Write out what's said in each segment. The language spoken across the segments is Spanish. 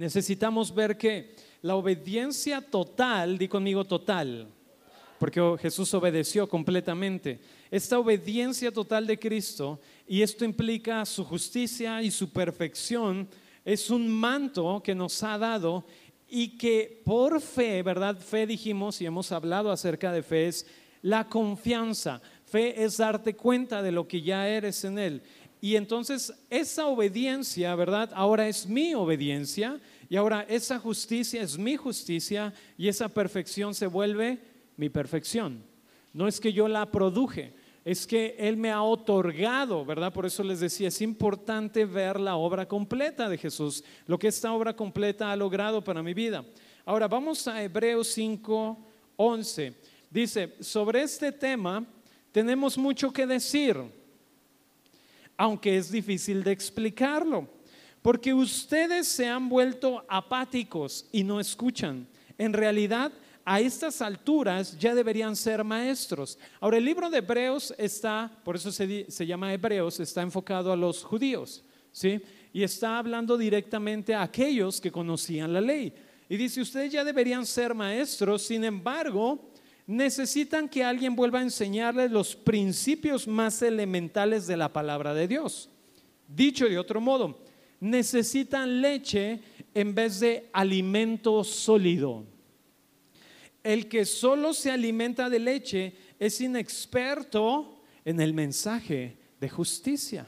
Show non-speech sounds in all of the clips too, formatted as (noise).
necesitamos ver que la obediencia total, di conmigo total, porque Jesús obedeció completamente. Esta obediencia total de Cristo, y esto implica su justicia y su perfección, es un manto que nos ha dado y que por fe, ¿verdad? Fe dijimos y hemos hablado acerca de fe, es la confianza. Fe es darte cuenta de lo que ya eres en Él. Y entonces esa obediencia, ¿verdad? Ahora es mi obediencia y ahora esa justicia es mi justicia y esa perfección se vuelve mi perfección. No es que yo la produje, es que Él me ha otorgado, ¿verdad? Por eso les decía, es importante ver la obra completa de Jesús, lo que esta obra completa ha logrado para mi vida. Ahora vamos a Hebreos 5, 11. Dice, sobre este tema tenemos mucho que decir aunque es difícil de explicarlo, porque ustedes se han vuelto apáticos y no escuchan. En realidad, a estas alturas ya deberían ser maestros. Ahora, el libro de Hebreos está, por eso se, llama Hebreos, está enfocado a los judíos, ¿sí? Y está hablando directamente a aquellos que conocían la ley. Y dice, ustedes ya deberían ser maestros, sin embargo, necesitan que alguien vuelva a enseñarles los principios más elementales de la palabra de Dios. Dicho de otro modo, necesitan leche en vez de alimento sólido. El que solo se alimenta de leche es inexperto en el mensaje de justicia.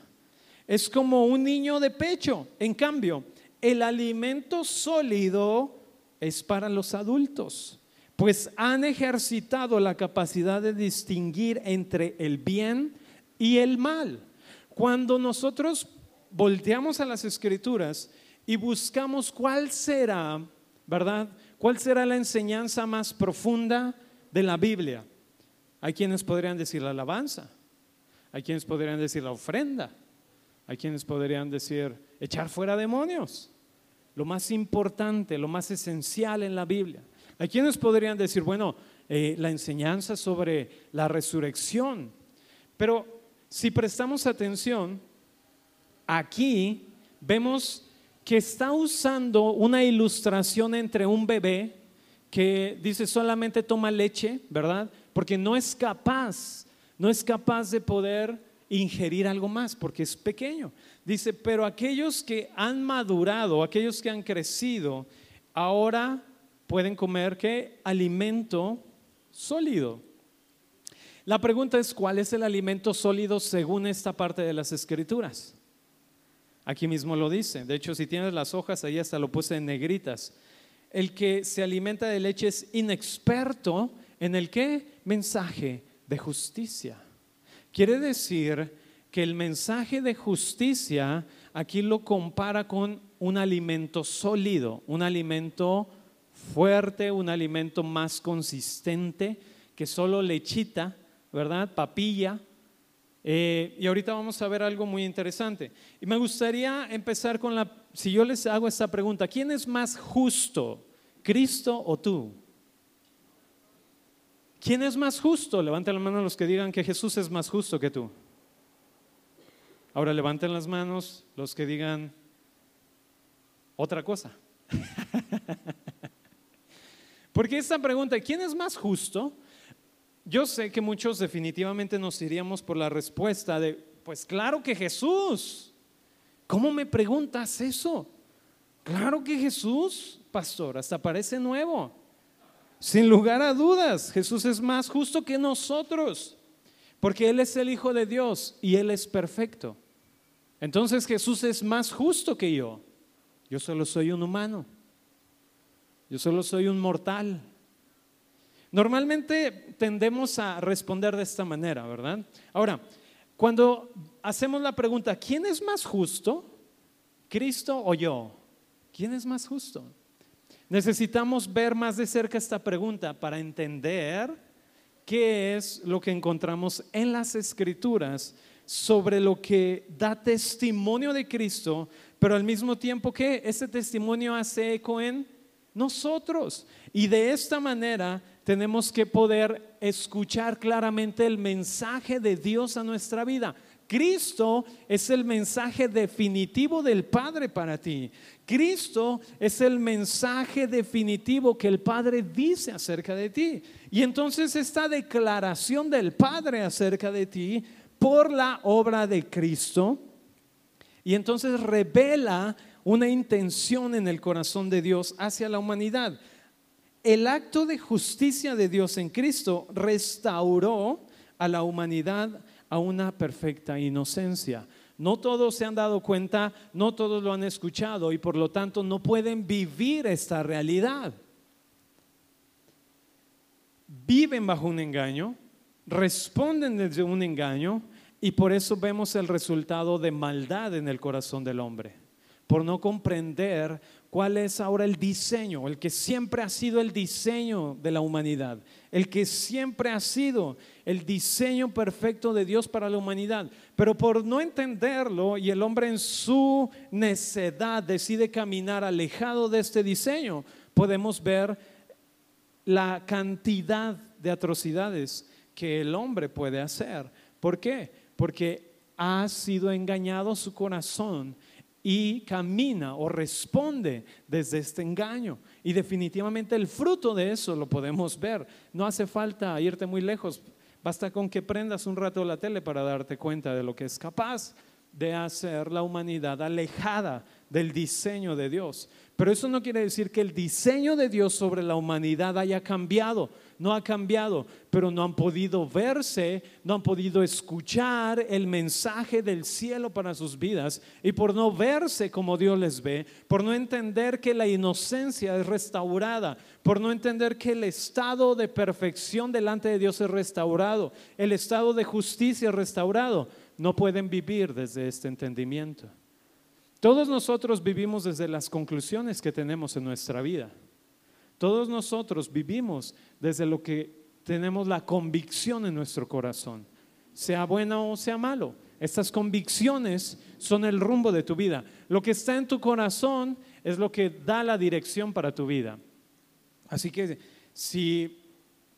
Es como un niño de pecho. En cambio, el alimento sólido es para los adultos pues han ejercitado la capacidad de distinguir entre el bien y el mal. Cuando nosotros volteamos a las escrituras y buscamos cuál será, ¿verdad? ¿Cuál será la enseñanza más profunda de la Biblia? Hay quienes podrían decir la alabanza, hay quienes podrían decir la ofrenda, hay quienes podrían decir echar fuera demonios. Lo más importante, lo más esencial en la Biblia. Hay quienes podrían decir, bueno, eh, la enseñanza sobre la resurrección, pero si prestamos atención, aquí vemos que está usando una ilustración entre un bebé que dice solamente toma leche, ¿verdad? Porque no es capaz, no es capaz de poder ingerir algo más porque es pequeño. Dice, pero aquellos que han madurado, aquellos que han crecido, ahora pueden comer qué? Alimento sólido. La pregunta es, ¿cuál es el alimento sólido según esta parte de las escrituras? Aquí mismo lo dice. De hecho, si tienes las hojas, ahí hasta lo puse en negritas. El que se alimenta de leche es inexperto en el qué? Mensaje de justicia. Quiere decir que el mensaje de justicia aquí lo compara con un alimento sólido, un alimento fuerte, un alimento más consistente que solo lechita, ¿verdad? Papilla. Eh, y ahorita vamos a ver algo muy interesante. Y me gustaría empezar con la, si yo les hago esta pregunta, ¿quién es más justo, Cristo o tú? ¿Quién es más justo? Levanten la mano los que digan que Jesús es más justo que tú. Ahora levanten las manos los que digan otra cosa. (laughs) Porque esta pregunta, ¿quién es más justo? Yo sé que muchos definitivamente nos iríamos por la respuesta de, pues claro que Jesús. ¿Cómo me preguntas eso? Claro que Jesús, pastor, hasta parece nuevo. Sin lugar a dudas, Jesús es más justo que nosotros, porque Él es el Hijo de Dios y Él es perfecto. Entonces Jesús es más justo que yo. Yo solo soy un humano. Yo solo soy un mortal. Normalmente tendemos a responder de esta manera, ¿verdad? Ahora, cuando hacemos la pregunta, ¿quién es más justo? ¿Cristo o yo? ¿Quién es más justo? Necesitamos ver más de cerca esta pregunta para entender qué es lo que encontramos en las escrituras sobre lo que da testimonio de Cristo, pero al mismo tiempo que ese testimonio hace eco en nosotros. Y de esta manera tenemos que poder escuchar claramente el mensaje de Dios a nuestra vida. Cristo es el mensaje definitivo del Padre para ti. Cristo es el mensaje definitivo que el Padre dice acerca de ti. Y entonces esta declaración del Padre acerca de ti por la obra de Cristo, y entonces revela una intención en el corazón de Dios hacia la humanidad. El acto de justicia de Dios en Cristo restauró a la humanidad a una perfecta inocencia. No todos se han dado cuenta, no todos lo han escuchado y por lo tanto no pueden vivir esta realidad. Viven bajo un engaño, responden desde un engaño y por eso vemos el resultado de maldad en el corazón del hombre, por no comprender cuál es ahora el diseño, el que siempre ha sido el diseño de la humanidad, el que siempre ha sido el diseño perfecto de Dios para la humanidad. Pero por no entenderlo y el hombre en su necedad decide caminar alejado de este diseño, podemos ver la cantidad de atrocidades que el hombre puede hacer. ¿Por qué? porque ha sido engañado su corazón y camina o responde desde este engaño. Y definitivamente el fruto de eso lo podemos ver. No hace falta irte muy lejos, basta con que prendas un rato la tele para darte cuenta de lo que es capaz de hacer la humanidad alejada del diseño de Dios. Pero eso no quiere decir que el diseño de Dios sobre la humanidad haya cambiado no ha cambiado, pero no han podido verse, no han podido escuchar el mensaje del cielo para sus vidas y por no verse como Dios les ve, por no entender que la inocencia es restaurada, por no entender que el estado de perfección delante de Dios es restaurado, el estado de justicia es restaurado, no pueden vivir desde este entendimiento. Todos nosotros vivimos desde las conclusiones que tenemos en nuestra vida. Todos nosotros vivimos desde lo que tenemos la convicción en nuestro corazón, sea bueno o sea malo. Estas convicciones son el rumbo de tu vida. Lo que está en tu corazón es lo que da la dirección para tu vida. Así que si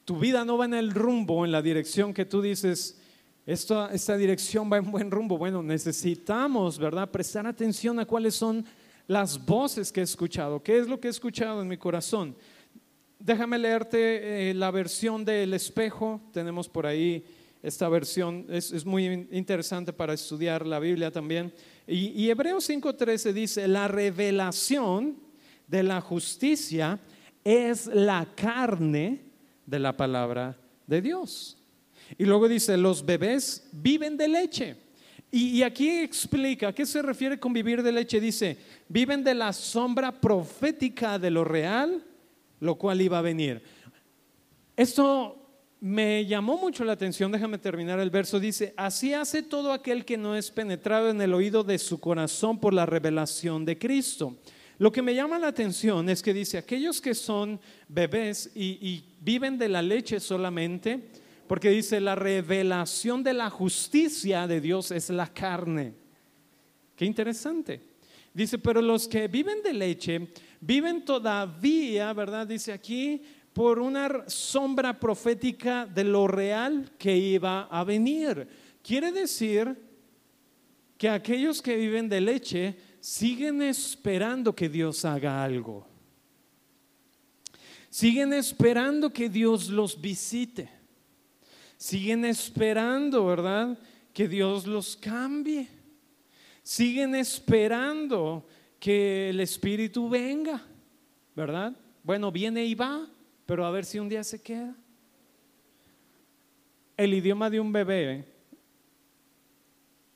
tu vida no va en el rumbo, en la dirección que tú dices, esta, esta dirección va en buen rumbo, bueno, necesitamos, ¿verdad? Prestar atención a cuáles son las voces que he escuchado, qué es lo que he escuchado en mi corazón. Déjame leerte eh, la versión del espejo. Tenemos por ahí esta versión. Es, muy interesante para estudiar la Biblia también. Y, y Hebreos 5.13 dice, la revelación de la justicia es la carne de la palabra de Dios. Y luego dice, los bebés viven de leche. Y, y, aquí explica, ¿a qué se refiere con vivir de leche? Dice, viven de la sombra profética de lo real lo cual iba a venir. Esto me llamó mucho la atención, déjame terminar el verso, dice, así hace todo aquel que no es penetrado en el oído de su corazón por la revelación de Cristo. Lo que me llama la atención es que dice, aquellos que son bebés y, viven de la leche solamente, porque dice, la revelación de la justicia de Dios es la carne. Qué interesante. Dice, pero los que viven de leche viven todavía, ¿verdad? Dice aquí, por una sombra profética de lo real que iba a venir. Quiere decir que aquellos que viven de leche siguen esperando que Dios haga algo. Siguen esperando que Dios los visite. Siguen esperando, ¿verdad? Que Dios los cambie. Siguen esperando que el Espíritu venga, ¿verdad? Bueno, viene y va, pero a ver si un día se queda. El idioma de un bebé,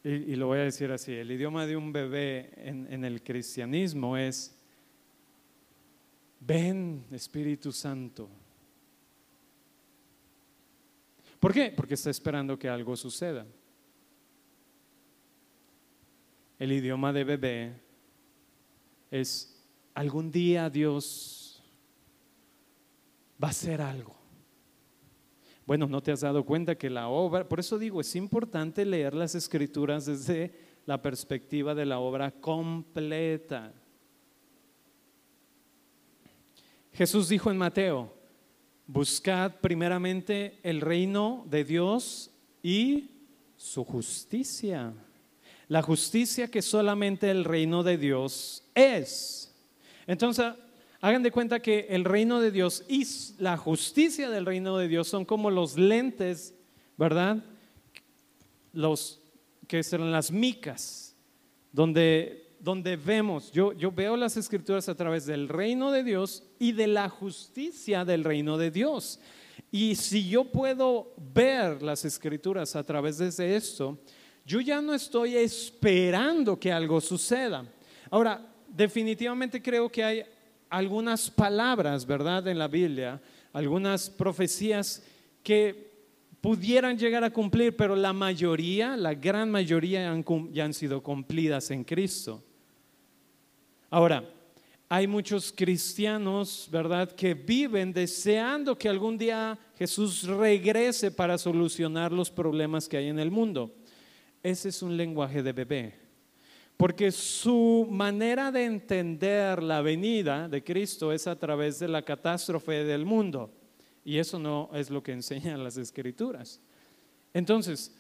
y, lo voy a decir así, el idioma de un bebé en, en el cristianismo es, ven Espíritu Santo. ¿Por qué? Porque está esperando que algo suceda. El idioma de bebé es algún día Dios va a hacer algo. Bueno, no te has dado cuenta que la obra, por eso digo, es importante leer las escrituras desde la perspectiva de la obra completa. Jesús dijo en Mateo, buscad primeramente el reino de Dios y su justicia. La justicia que solamente el reino de Dios es. Entonces, hagan de cuenta que el reino de Dios y la justicia del reino de Dios son como los lentes, ¿verdad? Los que serán las micas, donde donde vemos, yo, yo veo las escrituras a través del reino de Dios y de la justicia del reino de Dios. Y si yo puedo ver las escrituras a través de esto, yo ya no estoy esperando que algo suceda. Ahora, definitivamente creo que hay algunas palabras, ¿verdad?, en la Biblia, algunas profecías que pudieran llegar a cumplir, pero la mayoría, la gran mayoría ya han sido cumplidas en Cristo. Ahora, hay muchos cristianos, ¿verdad?, que viven deseando que algún día Jesús regrese para solucionar los problemas que hay en el mundo. Ese es un lenguaje de bebé, porque su manera de entender la venida de Cristo es a través de la catástrofe del mundo, y eso no es lo que enseñan las escrituras. Entonces,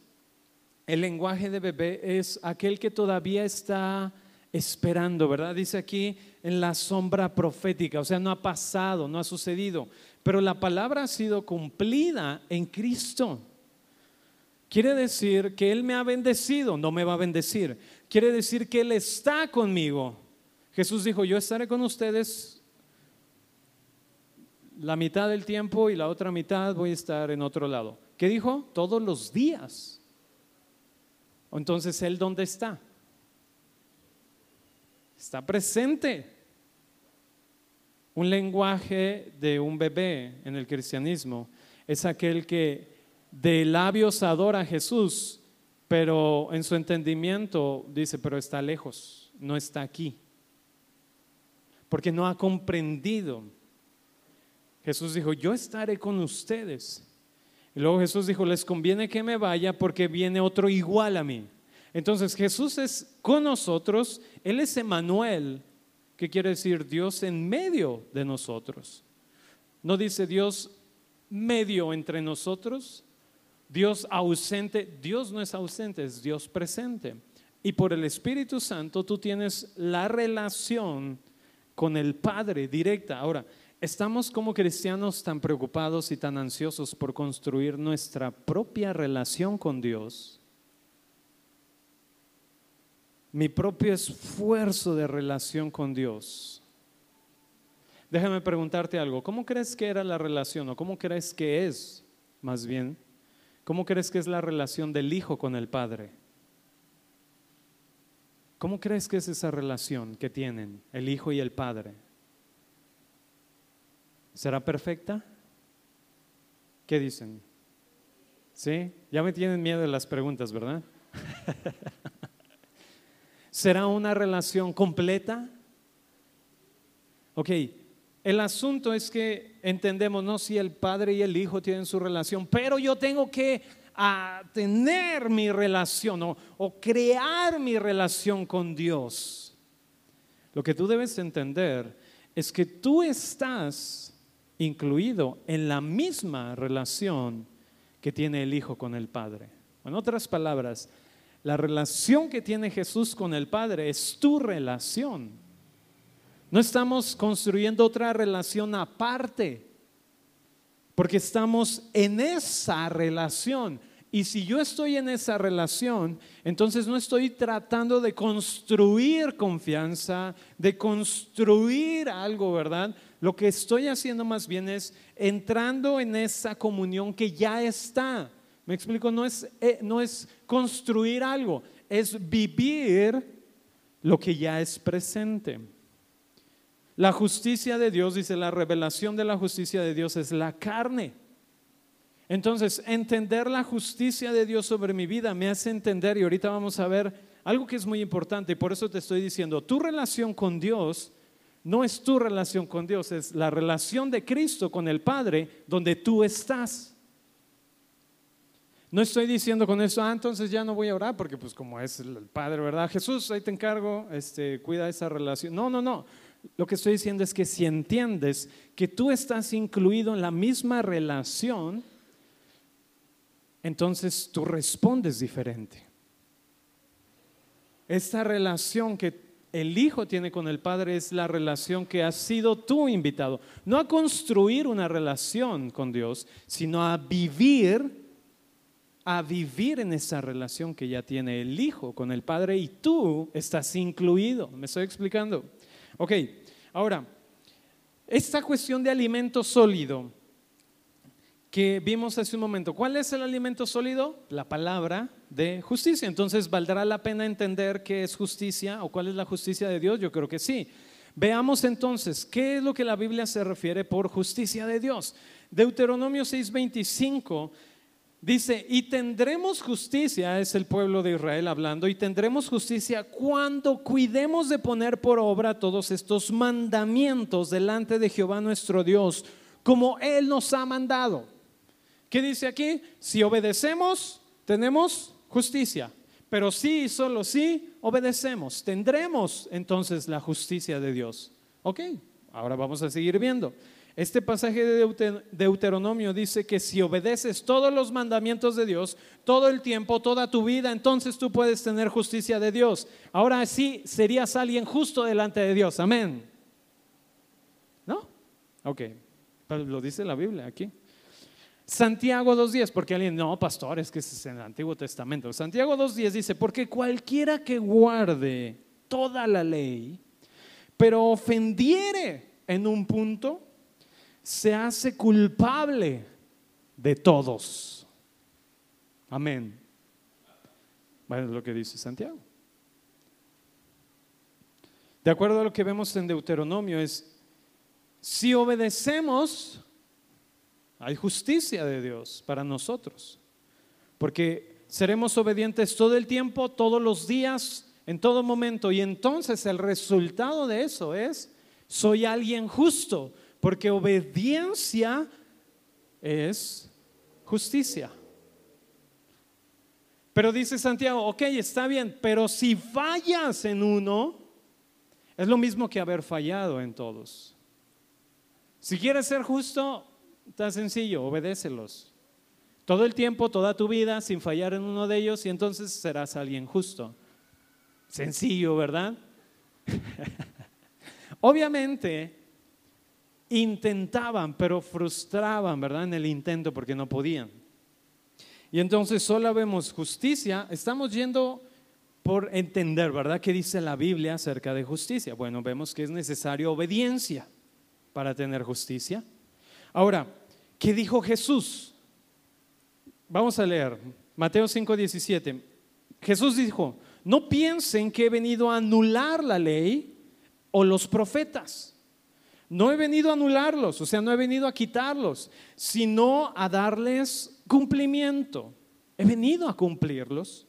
el lenguaje de bebé es aquel que todavía está esperando, ¿verdad? Dice aquí en la sombra profética, o sea, no ha pasado, no ha sucedido, pero la palabra ha sido cumplida en Cristo. Quiere decir que Él me ha bendecido, no me va a bendecir. Quiere decir que Él está conmigo. Jesús dijo, yo estaré con ustedes la mitad del tiempo y la otra mitad voy a estar en otro lado. ¿Qué dijo? Todos los días. Entonces, ¿Él dónde está? está presente. Un lenguaje de un bebé en el cristianismo es aquel que de labios adora a Jesús, pero en su entendimiento dice, pero está lejos, no está aquí, porque no ha comprendido. Jesús dijo, yo estaré con ustedes. Y luego Jesús dijo, les conviene que me vaya porque viene otro igual a mí. Entonces Jesús es con nosotros, Él es Emanuel, que quiere decir Dios en medio de nosotros. No dice Dios medio entre nosotros, Dios ausente, Dios no es ausente, es Dios presente. Y por el Espíritu Santo tú tienes la relación con el Padre directa. Ahora, estamos como cristianos tan preocupados y tan ansiosos por construir nuestra propia relación con Dios mi propio esfuerzo de relación con Dios. Déjame preguntarte algo. ¿Cómo crees que era la relación o cómo crees que es, más bien? ¿Cómo crees que es la relación del Hijo con el Padre? ¿Cómo crees que es esa relación que tienen el Hijo y el Padre? ¿Será perfecta? ¿Qué dicen? ¿Sí? Ya me tienen miedo de las preguntas, ¿verdad? (laughs) ¿Será una relación completa? Ok, el asunto es que entendemos, no si el padre y el hijo tienen su relación, pero yo tengo que tener mi relación o, o crear mi relación con Dios. Lo que tú debes entender es que tú estás incluido en la misma relación que tiene el hijo con el padre. En otras palabras, la relación que tiene Jesús con el Padre es tu relación. No estamos construyendo otra relación aparte, porque estamos en esa relación. Y si yo estoy en esa relación, entonces no estoy tratando de construir confianza, de construir algo, ¿verdad? Lo que estoy haciendo más bien es entrando en esa comunión que ya está. Me explico, no es, eh, no es construir algo, es vivir lo que ya es presente. La justicia de Dios, dice, la revelación de la justicia de Dios es la carne. Entonces, entender la justicia de Dios sobre mi vida me hace entender, y ahorita vamos a ver algo que es muy importante, y por eso te estoy diciendo, tu relación con Dios no es tu relación con Dios, es la relación de Cristo con el Padre donde tú estás. No estoy diciendo con eso, ah, entonces ya no voy a orar porque pues como es el Padre, ¿verdad? Jesús, ahí te encargo, este, cuida esa relación. No, no, no. Lo que estoy diciendo es que si entiendes que tú estás incluido en la misma relación, entonces tú respondes diferente. Esta relación que el Hijo tiene con el Padre es la relación que has sido tú invitado. No a construir una relación con Dios, sino a vivir, a vivir en esa relación que ya tiene el Hijo con el Padre y tú estás incluido. ¿Me estoy explicando? Ok, ahora, esta cuestión de alimento sólido que vimos hace un momento. ¿Cuál es el alimento sólido? La palabra de justicia. Entonces, ¿valdrá la pena entender qué es justicia o cuál es la justicia de Dios? Yo creo que sí. Veamos entonces, ¿qué es lo que la Biblia se refiere por justicia de Dios? Deuteronomio 6:25 dice, y tendremos justicia, es el pueblo de Israel hablando, y tendremos justicia cuando cuidemos de poner por obra todos estos mandamientos delante de Jehová nuestro Dios, como Él nos ha mandado. ¿Qué dice aquí? Si obedecemos, tenemos justicia. Pero sí y solo si obedecemos, tendremos entonces la justicia de Dios. Ok, ahora vamos a seguir viendo. Este pasaje de Deuteronomio dice que si obedeces todos los mandamientos de Dios, todo el tiempo, toda tu vida, entonces tú puedes tener justicia de Dios. Ahora sí serías alguien justo delante de Dios. Amén. ¿No? Ok, lo dice la Biblia aquí. Santiago 2.10, porque alguien, no, pastor, es que es en el Antiguo Testamento. Santiago 2.10 dice, porque cualquiera que guarde toda la ley, pero ofendiere en un punto, se hace culpable de todos. Amén. Bueno, lo que dice Santiago. De acuerdo a lo que vemos en Deuteronomio, es, si obedecemos hay justicia de Dios para nosotros, porque seremos obedientes todo el tiempo, todos los días, en todo momento. Y entonces el resultado de eso es, soy alguien justo, porque obediencia es justicia. Pero dice Santiago, ok, está bien, pero si fallas en uno, es lo mismo que haber fallado en todos. Si quieres ser justo, Está sencillo, obedécelos. Todo el tiempo, toda tu vida, sin fallar en uno de ellos, y entonces serás alguien justo. Sencillo, ¿verdad? (laughs) Obviamente, intentaban, pero frustraban, ¿verdad? En el intento porque no podían. Y entonces solo vemos justicia, estamos yendo por entender, ¿verdad? ¿Qué dice la Biblia acerca de justicia? Bueno, vemos que es necesario obediencia para tener justicia. Ahora, ¿qué dijo Jesús? Vamos a leer Mateo 5:17. Jesús dijo, no piensen que he venido a anular la ley o los profetas. No he venido a anularlos, o sea, no he venido a quitarlos, sino a darles cumplimiento. He venido a cumplirlos.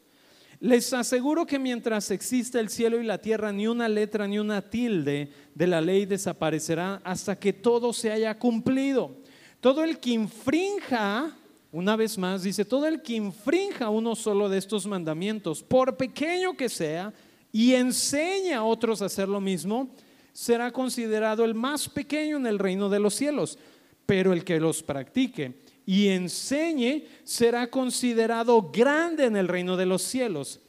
Les aseguro que mientras exista el cielo y la tierra, ni una letra ni una tilde de la ley desaparecerá hasta que todo se haya cumplido. Todo el que infrinja, una vez más, dice, todo el que infrinja uno solo de estos mandamientos, por pequeño que sea, y enseña a otros a hacer lo mismo, será considerado el más pequeño en el reino de los cielos. Pero el que los practique y enseñe será considerado grande en el reino de los cielos.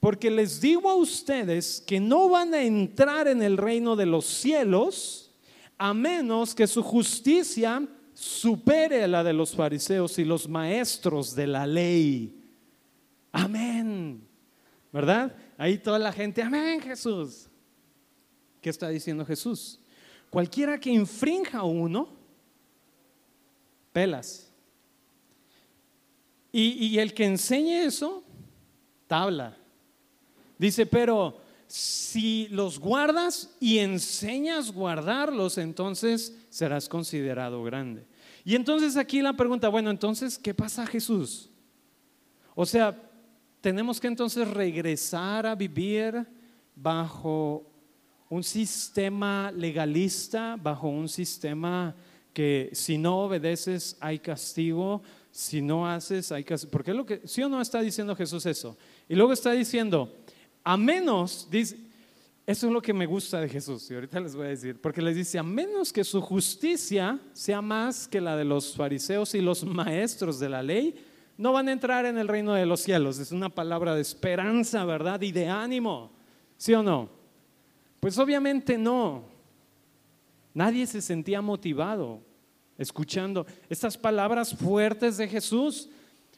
Porque les digo a ustedes que no van a entrar en el reino de los cielos a menos que su justicia supere la de los fariseos y los maestros de la ley. Amén. ¿Verdad? Ahí toda la gente, amén Jesús. ¿Qué está diciendo Jesús? Cualquiera que infrinja uno, pelas. Y, el que enseñe eso, tabla. Dice, pero si los guardas y enseñas guardarlos, entonces serás considerado grande. Y entonces aquí la pregunta, bueno, entonces, ¿qué pasa Jesús? O sea, tenemos que entonces regresar a vivir bajo un sistema legalista, bajo un sistema que si no obedeces hay castigo, si no haces hay castigo. Porque lo que, sí o no está diciendo Jesús eso. Y luego está diciendo, a menos, dice, eso es lo que me gusta de Jesús, y ahorita les voy a decir, porque les dice, a menos que su justicia sea más que la de los fariseos y los maestros de la ley, no van a entrar en el reino de los cielos. Es una palabra de esperanza, ¿verdad? Y de ánimo. ¿Sí o no? Pues obviamente no. Nadie se sentía motivado escuchando estas palabras fuertes de Jesús.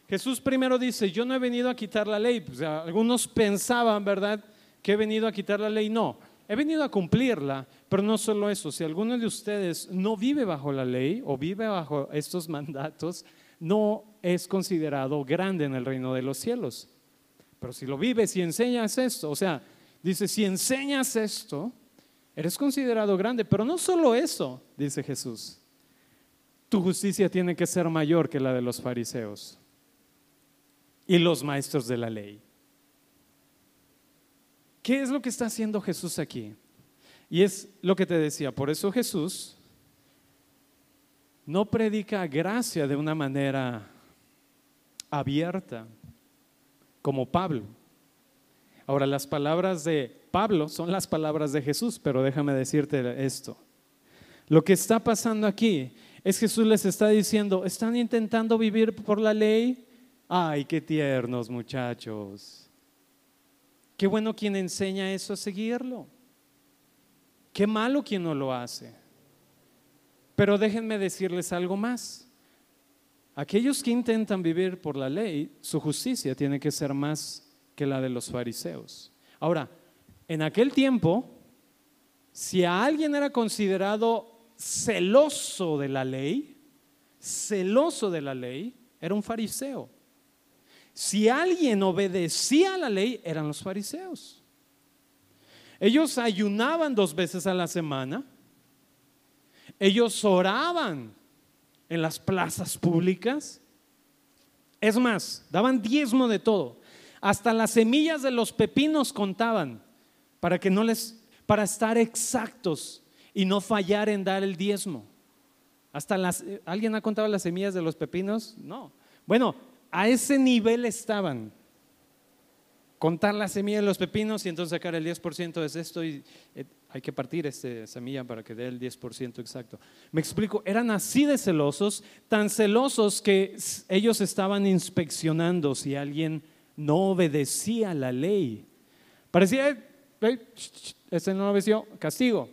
Jesús primero dice, yo no he venido a quitar la ley. Pues, algunos pensaban, ¿verdad?, que he venido a quitar la ley. No, he venido a cumplirla, pero no solo eso. Si alguno de ustedes no vive bajo la ley o vive bajo estos mandatos, no es considerado grande en el reino de los cielos. Pero si lo vives y enseñas esto, o sea, dice, si enseñas esto, eres considerado grande. Pero no solo eso, dice Jesús. Tu justicia tiene que ser mayor que la de los fariseos y los maestros de la ley. ¿Qué es lo que está haciendo Jesús aquí? Y es lo que te decía, por eso Jesús no predica gracia de una manera abierta, como Pablo. Ahora, las palabras de Pablo son las palabras de Jesús, pero déjame decirte esto. Lo que está pasando aquí es Jesús les está diciendo, ¿están intentando vivir por la ley? Ay, qué tiernos muchachos. Qué bueno quien enseña eso a seguirlo. Qué malo quien no lo hace. Pero déjenme decirles algo más. Aquellos que intentan vivir por la ley, su justicia tiene que ser más que la de los fariseos. Ahora, en aquel tiempo, si a alguien era considerado celoso de la ley, celoso de la ley, era un fariseo. Si alguien obedecía a la ley, eran los fariseos. Ellos ayunaban dos veces a la semana. Ellos oraban en las plazas públicas. Es más, daban diezmo de todo. Hasta las semillas de los pepinos contaban para que no les para estar exactos y no fallar en dar el diezmo. Hasta las ¿Alguien ha contado las semillas de los pepinos? No. Bueno, a ese nivel estaban. Contar la semilla de los pepinos y entonces sacar el 10% de esto y eh, hay que partir esta semilla para que dé el 10% exacto. Me explico, eran así de celosos, tan celosos que ellos estaban inspeccionando si alguien no obedecía la ley. Parecía, este no obedeció, castigo.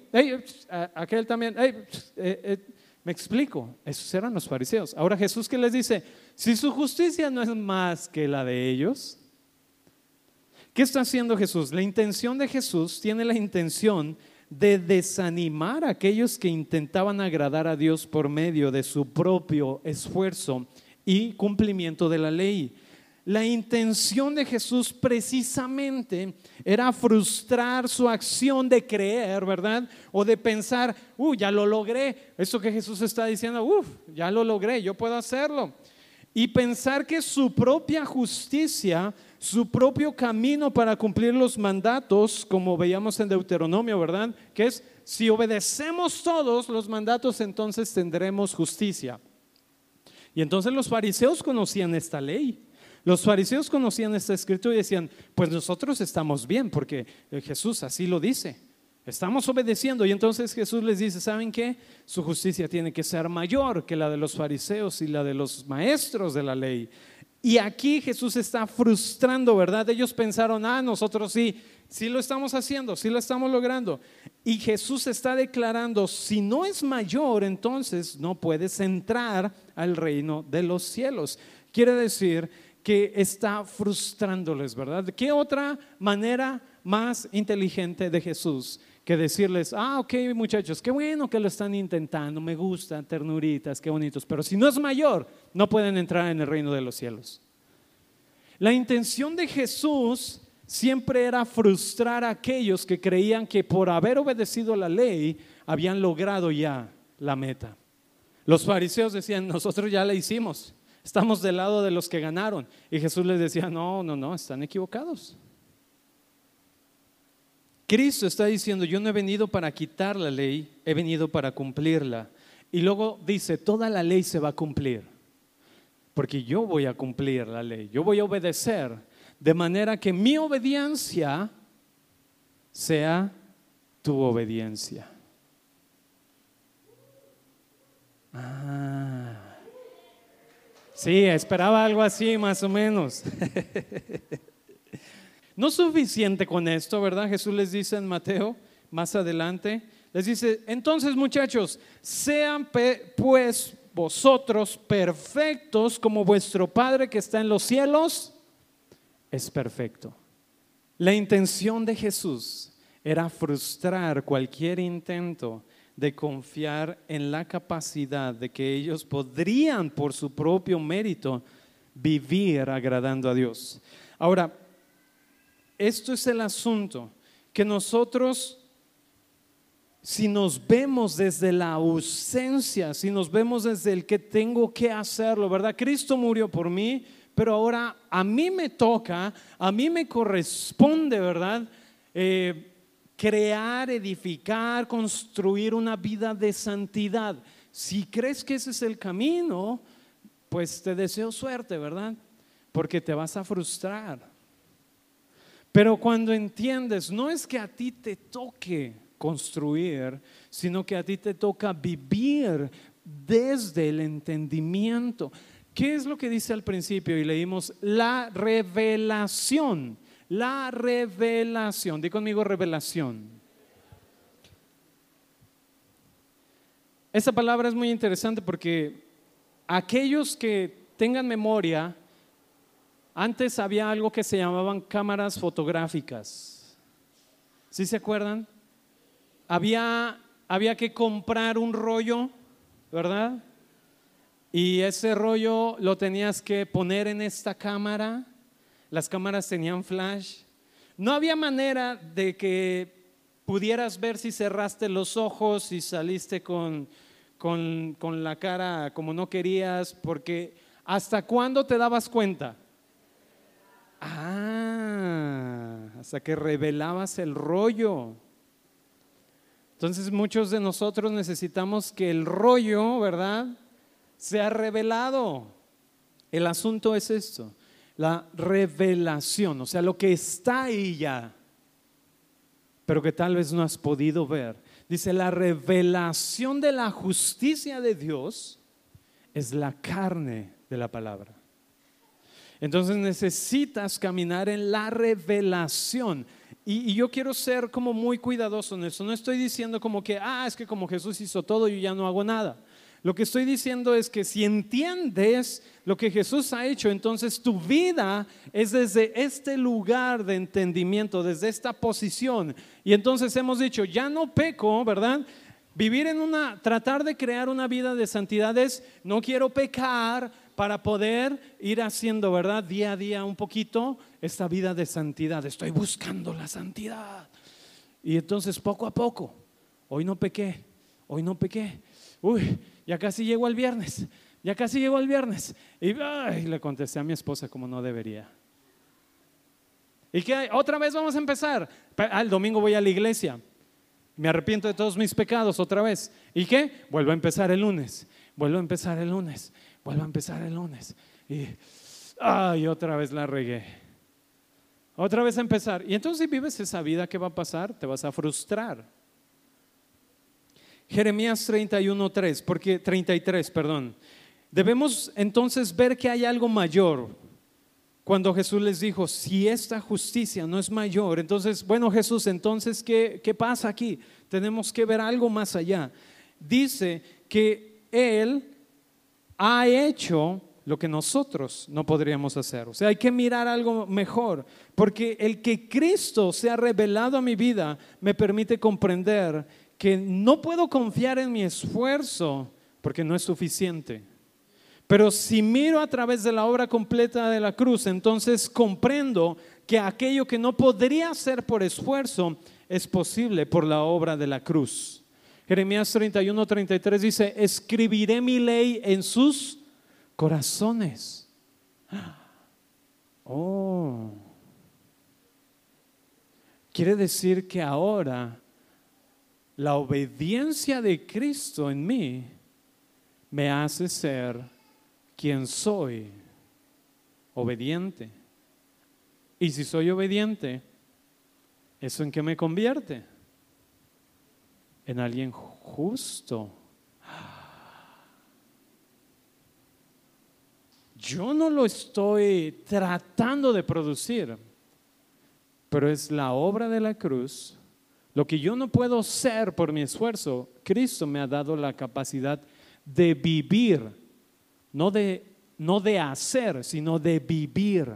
aquel también, eh, eh, me explico, esos eran los fariseos. Ahora Jesús que les dice, si su justicia no es más que la de ellos, ¿Qué está haciendo Jesús? La intención de Jesús tiene la intención de desanimar a aquellos que intentaban agradar a Dios por medio de su propio esfuerzo y cumplimiento de la ley. La intención de Jesús precisamente era frustrar su acción de creer, ¿verdad? O de pensar, uh, ya lo logré. Eso que Jesús está diciendo, uff, ya lo logré, yo puedo hacerlo. Y pensar que su propia justicia su propio camino para cumplir los mandatos, como veíamos en Deuteronomio, ¿verdad? Que es, si obedecemos todos los mandatos, entonces tendremos justicia. Y entonces los fariseos conocían esta ley. Los fariseos conocían esta escritura y decían, pues nosotros estamos bien porque Jesús así lo dice. Estamos obedeciendo y entonces Jesús les dice, ¿saben qué? Su justicia tiene que ser mayor que la de los fariseos y la de los maestros de la ley. Y aquí Jesús está frustrando, ¿verdad? Ellos pensaron, ah, nosotros sí, sí lo estamos haciendo, sí lo estamos logrando. Y Jesús está declarando, si no es mayor, entonces no puedes entrar al reino de los cielos. Quiere decir que está frustrándoles, ¿verdad? ¿Qué otra manera más inteligente de Jesús que decirles, ah, ok muchachos, qué bueno que lo están intentando, me gustan, ternuritas, qué bonitos, pero si no es mayor, no pueden entrar en el reino de los cielos. La intención de Jesús siempre era frustrar a aquellos que creían que por haber obedecido la ley habían logrado ya la meta. Los fariseos decían, nosotros ya la hicimos, estamos del lado de los que ganaron. Y Jesús les decía, no, no, no, están equivocados. Cristo está diciendo, yo no he venido para quitar la ley, he venido para cumplirla. Y luego dice, toda la ley se va a cumplir, porque yo voy a cumplir la ley, yo voy a obedecer, de manera que mi obediencia sea tu obediencia. Ah. Sí, esperaba algo así, más o menos. (laughs) No suficiente con esto, ¿verdad? Jesús les dice en Mateo, más adelante, les dice, entonces muchachos, sean pues vosotros perfectos como vuestro Padre que está en los cielos es perfecto. La intención de Jesús era frustrar cualquier intento de confiar en la capacidad de que ellos podrían por su propio mérito vivir agradando a Dios. Ahora, esto es el asunto, que nosotros, si nos vemos desde la ausencia, si nos vemos desde el que tengo que hacerlo, ¿verdad? Cristo murió por mí, pero ahora a mí me toca, a mí me corresponde, ¿verdad? Eh, crear, edificar, construir una vida de santidad. Si crees que ese es el camino, pues te deseo suerte, ¿verdad? Porque te vas a frustrar. Pero cuando entiendes, no es que a ti te toque construir, sino que a ti te toca vivir desde el entendimiento. ¿Qué es lo que dice al principio? Y leímos la revelación. La revelación. Di conmigo revelación. Esa palabra es muy interesante porque aquellos que tengan memoria, antes había algo que se llamaban cámaras fotográficas. ¿Sí se acuerdan? Había, había que comprar un rollo, ¿verdad? Y ese rollo lo tenías que poner en esta cámara. Las cámaras tenían flash. No había manera de que pudieras ver si cerraste los ojos y saliste con, con, con la cara como no querías, porque ¿hasta cuándo te dabas cuenta? Ah, hasta que revelabas el rollo. Entonces muchos de nosotros necesitamos que el rollo, ¿verdad? se ha revelado. El asunto es esto, la revelación, o sea, lo que está ahí ya, pero que tal vez no has podido ver. Dice, la revelación de la justicia de Dios es la carne de la palabra. Entonces necesitas caminar en la revelación. Y, yo quiero ser como muy cuidadoso en eso. No estoy diciendo como que, ah, es que como Jesús hizo todo, yo ya no hago nada. Lo que estoy diciendo es que si entiendes lo que Jesús ha hecho, entonces tu vida es desde este lugar de entendimiento, desde esta posición. Y entonces hemos dicho, ya no peco, ¿verdad? Vivir en una, tratar de crear una vida de santidad es, no quiero pecar para poder ir haciendo, ¿verdad? Día a día un poquito esta vida de santidad. Estoy buscando la santidad. Y entonces poco a poco, hoy no pequé, hoy no pequé. Uy, ya casi llegó el viernes, ya casi llegó el viernes. Y le contesté a mi esposa como no debería. ¿Y qué? Otra vez vamos a empezar. Ah, domingo voy a la iglesia. Me arrepiento de todos mis pecados otra vez. ¿Y qué? Vuelvo a empezar el lunes. Vuelvo a empezar el lunes. Vuelvo a empezar el lunes. Y, ay, otra vez la regué. Otra vez a empezar. Y entonces si vives esa vida, ¿qué va a pasar? Te vas a frustrar. Jeremías 31.3, porque 33, perdón. Debemos entonces ver que hay algo mayor. Cuando Jesús les dijo, si esta justicia no es mayor, entonces, bueno Jesús, entonces, ¿qué, qué pasa aquí? Tenemos que ver algo más allá. Dice que Él ha hecho lo que nosotros no podríamos hacer. O sea, hay que mirar algo mejor, porque el que Cristo se ha revelado a mi vida me permite comprender que no puedo confiar en mi esfuerzo porque no es suficiente. Pero si miro a través de la obra completa de la cruz, entonces comprendo que aquello que no podría ser por esfuerzo es posible por la obra de la cruz. Jeremías 31, 33 dice, escribiré mi ley en sus corazones. (gasps) Oh. Quiere decir que ahora la obediencia de Cristo en mí me hace ser quien soy, obediente. Y si soy obediente, ¿eso en qué me convierte? En alguien justo. yo no lo estoy tratando de producir, pero es la obra de la cruz. Lo que yo no puedo ser por mi esfuerzo, Cristo me ha dado la capacidad de vivir, no de, no de hacer, sino de vivir.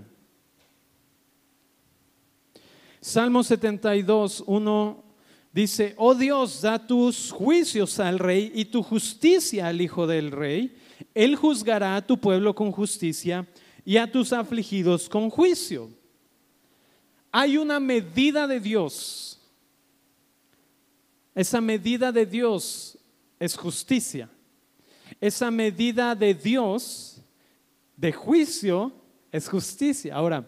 Salmo 72, 1 dice, oh Dios, da tus juicios al rey y tu justicia al hijo del rey. Él juzgará a tu pueblo con justicia y a tus afligidos con juicio. Hay una medida de Dios. Esa medida de Dios es justicia. Esa medida de Dios de juicio es justicia. Ahora,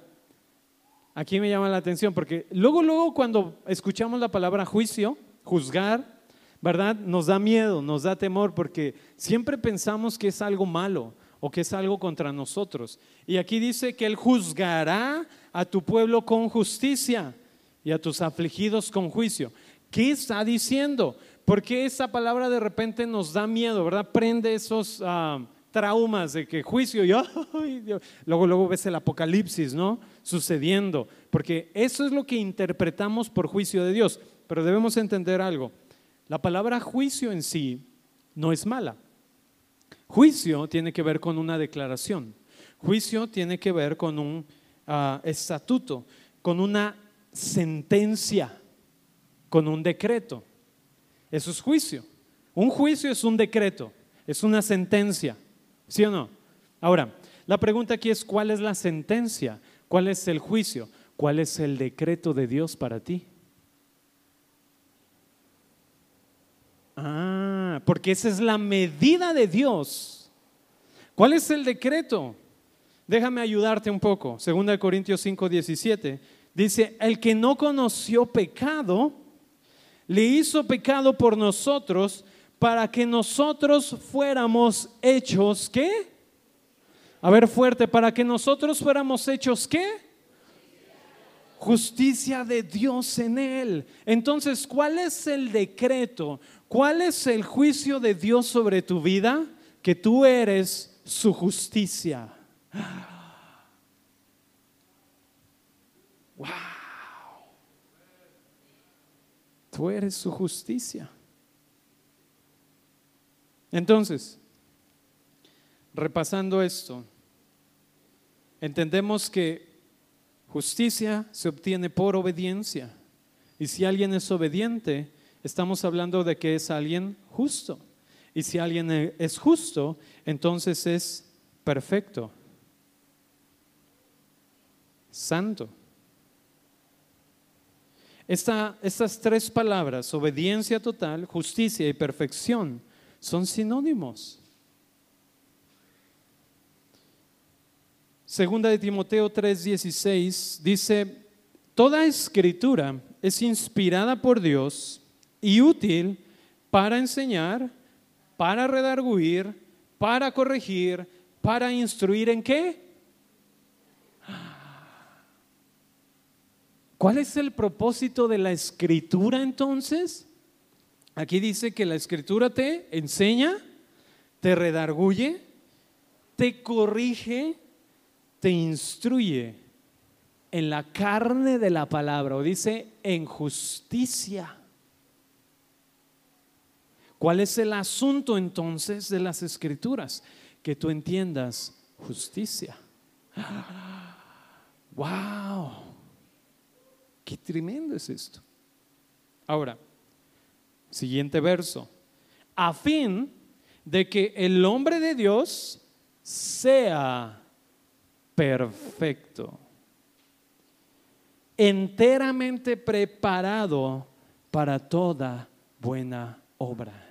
aquí me llama la atención porque luego, luego cuando escuchamos la palabra juicio, juzgar, ¿verdad? Nos da miedo, nos da temor porque siempre pensamos que es algo malo o que es algo contra nosotros. Y aquí dice que Él juzgará a tu pueblo con justicia y a tus afligidos con juicio. ¿Qué está diciendo? Porque esa palabra de repente nos da miedo, verdad? Prende esos ah, traumas de que juicio y (laughs) luego luego ves el apocalipsis, ¿no? Sucediendo, porque eso es lo que interpretamos por juicio de Dios, pero debemos entender algo. La palabra juicio en sí no es mala. Juicio tiene que ver con una declaración. Juicio tiene que ver con un ah, estatuto, con una sentencia, con un decreto. Eso es juicio. Un juicio es un decreto, es una sentencia. ¿Sí o no? Ahora, la pregunta aquí es, ¿cuál es la sentencia? ¿Cuál es el juicio? ¿Cuál es el decreto de Dios para ti? Ah, porque esa es la medida de Dios. ¿Cuál es el decreto? Déjame ayudarte un poco. Segunda de Corintios 5, 17. Dice, el que no conoció pecado, le hizo pecado por nosotros para que nosotros fuéramos hechos, ¿qué? A ver fuerte, para que nosotros fuéramos hechos, ¿qué? Justicia de Dios en él. Entonces, ¿cuál es el decreto? ¿Cuál es el juicio de Dios sobre tu vida? Que tú eres su justicia. (gasps) Wow. Tú eres su justicia. Entonces, repasando esto, entendemos que justicia se obtiene por obediencia. Y si alguien es obediente, estamos hablando de que es alguien justo. Y si alguien es justo, entonces es perfecto, santo. Estas tres palabras, obediencia total, justicia y perfección, son sinónimos. Segunda de Timoteo 3:16 dice, toda escritura es inspirada por Dios y útil para enseñar, para redarguir, para corregir, para instruir en qué? ¿Cuál es el propósito de la escritura entonces? Aquí dice que la escritura te enseña, te redarguye, te corrige, te instruye en la carne de la palabra, o dice en justicia. ¿Cuál es el asunto entonces de las escrituras? Que tú entiendas justicia. (gasps) ¡Wow! ¡Qué tremendo es esto! Ahora, siguiente verso. A fin de que el hombre de Dios sea perfecto, enteramente preparado para toda buena obra.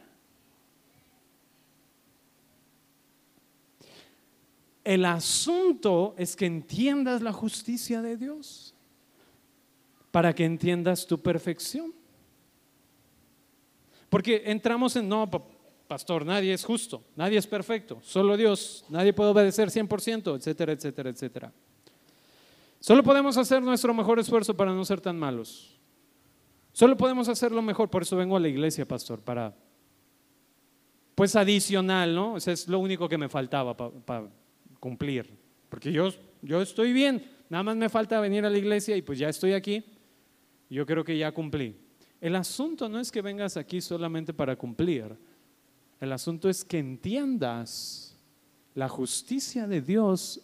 El asunto es que entiendas la justicia de Dios para que entiendas tu perfección. Porque entramos en, no, pastor, nadie es justo, nadie es perfecto, solo Dios, nadie puede obedecer 100%, etcétera, etcétera, etcétera. Solo podemos hacer nuestro mejor esfuerzo para no ser tan malos. Solo podemos hacer lo mejor, por eso vengo a la iglesia, pastor, para, pues adicional, ¿no? Es lo único que me faltaba para cumplir. Porque yo, yo estoy bien, nada más me falta venir a la iglesia y pues ya estoy aquí. Yo creo que ya cumplí. El asunto no es que vengas aquí solamente para cumplir. El asunto es que entiendas la justicia de Dios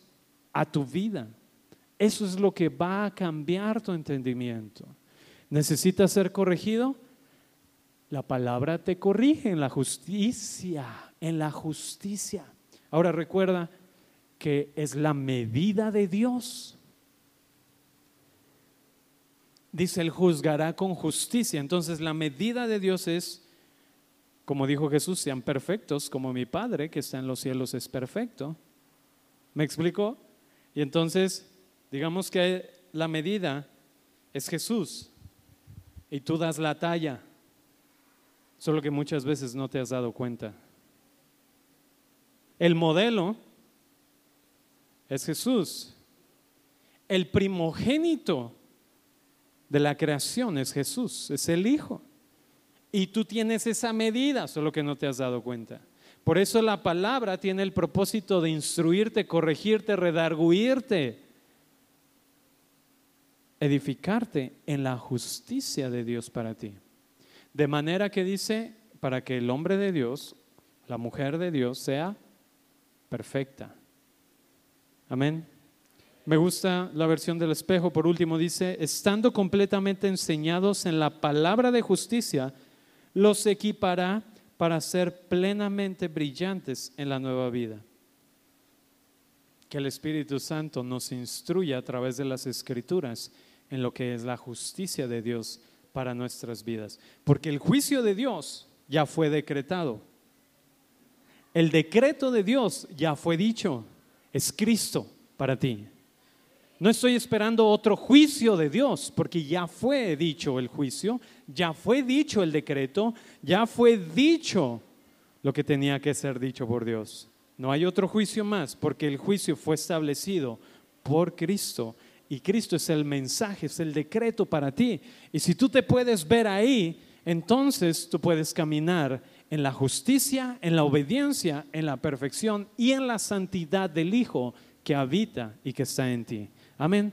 a tu vida. Eso es lo que va a cambiar tu entendimiento. ¿Necesitas ser corregido? La palabra te corrige en la justicia, en la justicia. Ahora recuerda que es la medida de Dios. Dice, Él juzgará con justicia. Entonces la medida de Dios es, como dijo Jesús, sean perfectos como mi Padre que está en los cielos es perfecto. ¿Me explico? Y entonces, digamos que la medida es Jesús y tú das la talla. Solo que muchas veces no te has dado cuenta. El modelo es Jesús. El primogénito de la creación es Jesús, es el Hijo. Y tú tienes esa medida, solo que no te has dado cuenta. Por eso la palabra tiene el propósito de instruirte, corregirte, redarguirte, edificarte en la justicia de Dios para ti. De manera que dice, para que el hombre de Dios, la mujer de Dios, sea perfecta. Amén. Me gusta la versión del espejo. Por último dice, estando completamente enseñados en la palabra de justicia, los equipará para ser plenamente brillantes en la nueva vida. Que el Espíritu Santo nos instruya a través de las escrituras en lo que es la justicia de Dios para nuestras vidas. Porque el juicio de Dios ya fue decretado. El decreto de Dios ya fue dicho. Es Cristo para ti. No estoy esperando otro juicio de Dios, porque ya fue dicho el juicio, ya fue dicho el decreto, ya fue dicho lo que tenía que ser dicho por Dios. No hay otro juicio más, porque el juicio fue establecido por Cristo y Cristo es el mensaje, es el decreto para ti. Y si tú te puedes ver ahí, entonces tú puedes caminar en la justicia, en la obediencia, en la perfección y en la santidad del Hijo que habita y que está en ti. Amén.